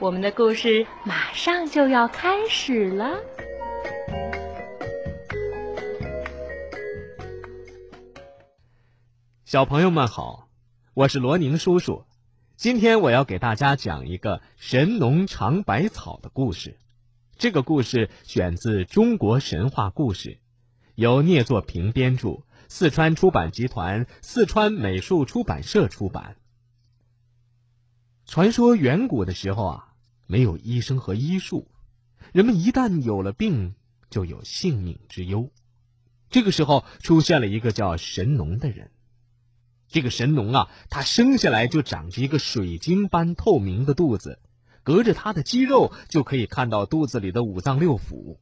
我们的故事马上就要开始了。小朋友们好，我是罗宁叔叔。今天我要给大家讲一个神农尝百草的故事。这个故事选自中国神话故事，由聂作平编著，四川出版集团、四川美术出版社出版。传说远古的时候啊。没有医生和医术，人们一旦有了病，就有性命之忧。这个时候出现了一个叫神农的人。这个神农啊，他生下来就长着一个水晶般透明的肚子，隔着他的肌肉就可以看到肚子里的五脏六腑。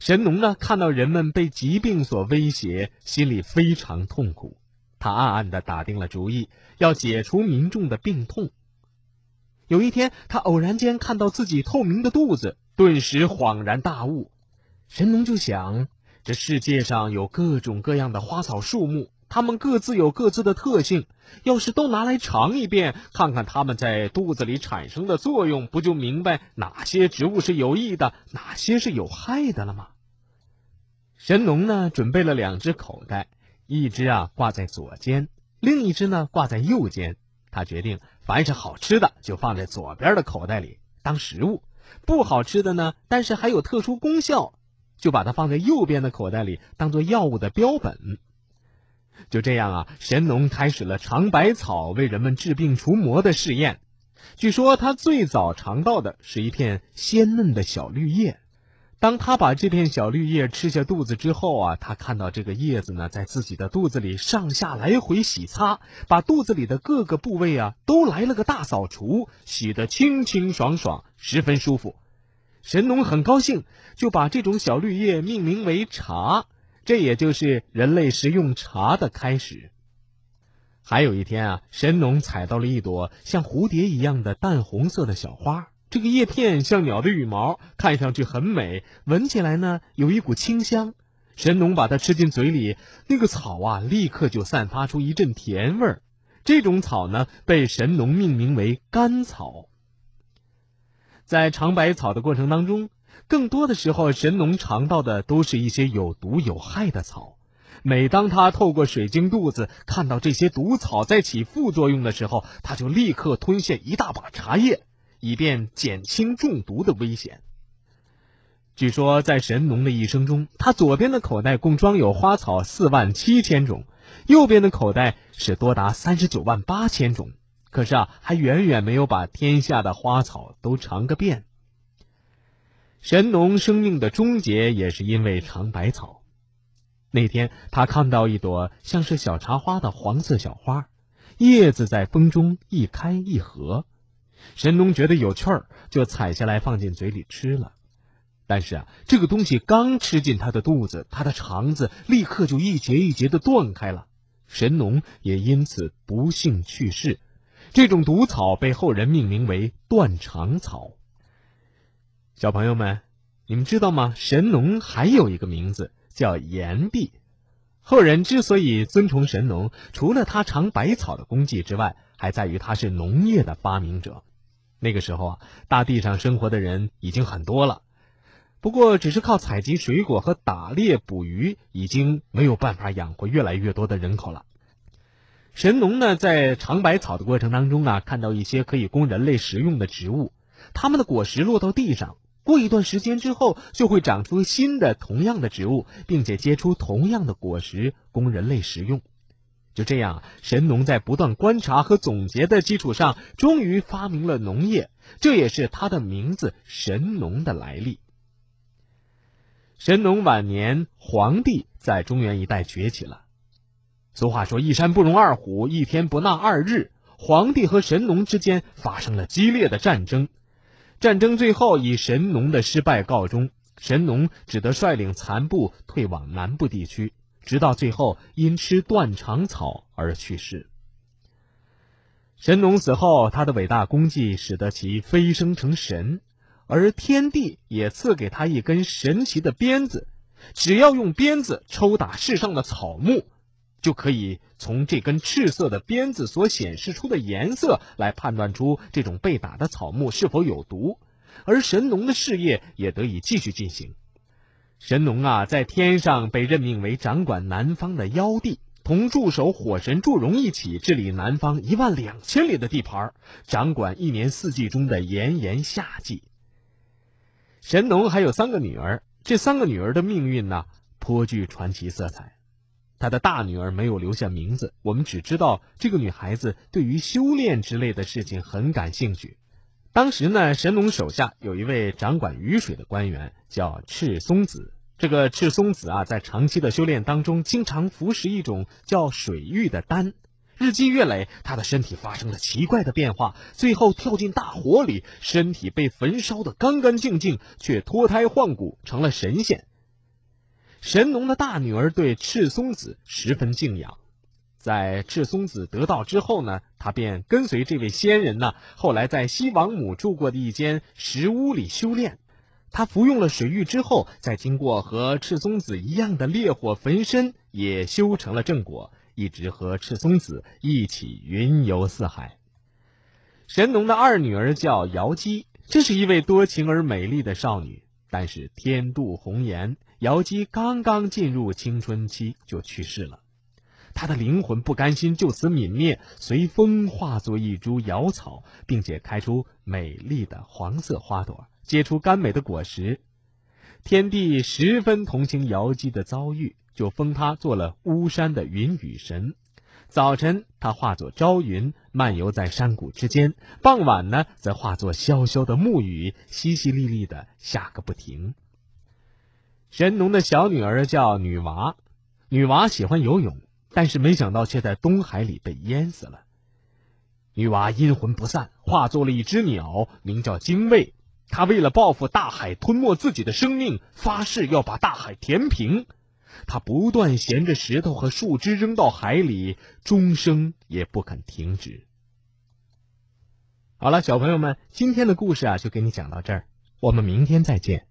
神农呢，看到人们被疾病所威胁，心里非常痛苦。他暗暗的打定了主意，要解除民众的病痛。有一天，他偶然间看到自己透明的肚子，顿时恍然大悟。神农就想：这世界上有各种各样的花草树木，它们各自有各自的特性。要是都拿来尝一遍，看看它们在肚子里产生的作用，不就明白哪些植物是有益的，哪些是有害的了吗？神农呢，准备了两只口袋，一只啊挂在左肩，另一只呢挂在右肩。他决定，凡是好吃的就放在左边的口袋里当食物，不好吃的呢，但是还有特殊功效，就把它放在右边的口袋里当做药物的标本。就这样啊，神农开始了尝百草为人们治病除魔的试验。据说他最早尝到的是一片鲜嫩的小绿叶。当他把这片小绿叶吃下肚子之后啊，他看到这个叶子呢，在自己的肚子里上下来回洗擦，把肚子里的各个部位啊都来了个大扫除，洗得清清爽爽，十分舒服。神农很高兴，就把这种小绿叶命名为茶，这也就是人类食用茶的开始。还有一天啊，神农采到了一朵像蝴蝶一样的淡红色的小花。这个叶片像鸟的羽毛，看上去很美，闻起来呢有一股清香。神农把它吃进嘴里，那个草啊立刻就散发出一阵甜味儿。这种草呢被神农命名为甘草。在尝百草的过程当中，更多的时候神农尝到的都是一些有毒有害的草。每当他透过水晶肚子看到这些毒草在起副作用的时候，他就立刻吞下一大把茶叶。以便减轻中毒的危险。据说，在神农的一生中，他左边的口袋共装有花草四万七千种，右边的口袋是多达三十九万八千种。可是啊，还远远没有把天下的花草都尝个遍。神农生命的终结也是因为尝百草。那天，他看到一朵像是小茶花的黄色小花，叶子在风中一开一合。神农觉得有趣儿，就采下来放进嘴里吃了。但是啊，这个东西刚吃进他的肚子，他的肠子立刻就一节一节的断开了。神农也因此不幸去世。这种毒草被后人命名为断肠草。小朋友们，你们知道吗？神农还有一个名字叫炎帝。后人之所以尊崇神农，除了他尝百草的功绩之外，还在于他是农业的发明者。那个时候啊，大地上生活的人已经很多了，不过只是靠采集水果和打猎捕鱼，已经没有办法养活越来越多的人口了。神农呢，在尝百草的过程当中啊，看到一些可以供人类食用的植物，它们的果实落到地上，过一段时间之后，就会长出新的同样的植物，并且结出同样的果实供人类食用。就这样，神农在不断观察和总结的基础上，终于发明了农业，这也是他的名字“神农”的来历。神农晚年，黄帝在中原一带崛起了。俗话说：“一山不容二虎，一天不纳二日。”黄帝和神农之间发生了激烈的战争，战争最后以神农的失败告终，神农只得率领残部退往南部地区。直到最后，因吃断肠草而去世。神农死后，他的伟大功绩使得其飞升成神，而天帝也赐给他一根神奇的鞭子，只要用鞭子抽打世上的草木，就可以从这根赤色的鞭子所显示出的颜色来判断出这种被打的草木是否有毒，而神农的事业也得以继续进行。神农啊，在天上被任命为掌管南方的妖帝，同助手火神祝融一起治理南方一万两千里的地盘，掌管一年四季中的炎炎夏季。神农还有三个女儿，这三个女儿的命运呢，颇具传奇色彩。他的大女儿没有留下名字，我们只知道这个女孩子对于修炼之类的事情很感兴趣。当时呢，神农手下有一位掌管雨水的官员，叫赤松子。这个赤松子啊，在长期的修炼当中，经常服食一种叫水玉的丹。日积月累，他的身体发生了奇怪的变化，最后跳进大火里，身体被焚烧的干干净净，却脱胎换骨，成了神仙。神农的大女儿对赤松子十分敬仰，在赤松子得道之后呢，他便跟随这位仙人呢，后来在西王母住过的一间石屋里修炼。他服用了水玉之后，再经过和赤松子一样的烈火焚身，也修成了正果，一直和赤松子一起云游四海。神农的二女儿叫瑶姬，这是一位多情而美丽的少女，但是天妒红颜。瑶姬刚刚进入青春期就去世了，他的灵魂不甘心就此泯灭，随风化作一株瑶草，并且开出美丽的黄色花朵，结出甘美的果实。天帝十分同情瑶姬的遭遇，就封她做了巫山的云雨神。早晨，她化作朝云，漫游在山谷之间；傍晚呢，则化作潇潇的暮雨，淅淅沥沥的下个不停。神农的小女儿叫女娃，女娃喜欢游泳，但是没想到却在东海里被淹死了。女娃阴魂不散，化作了一只鸟，名叫精卫。她为了报复大海吞没自己的生命，发誓要把大海填平。她不断衔着石头和树枝扔到海里，终生也不肯停止。好了，小朋友们，今天的故事啊，就给你讲到这儿，我们明天再见。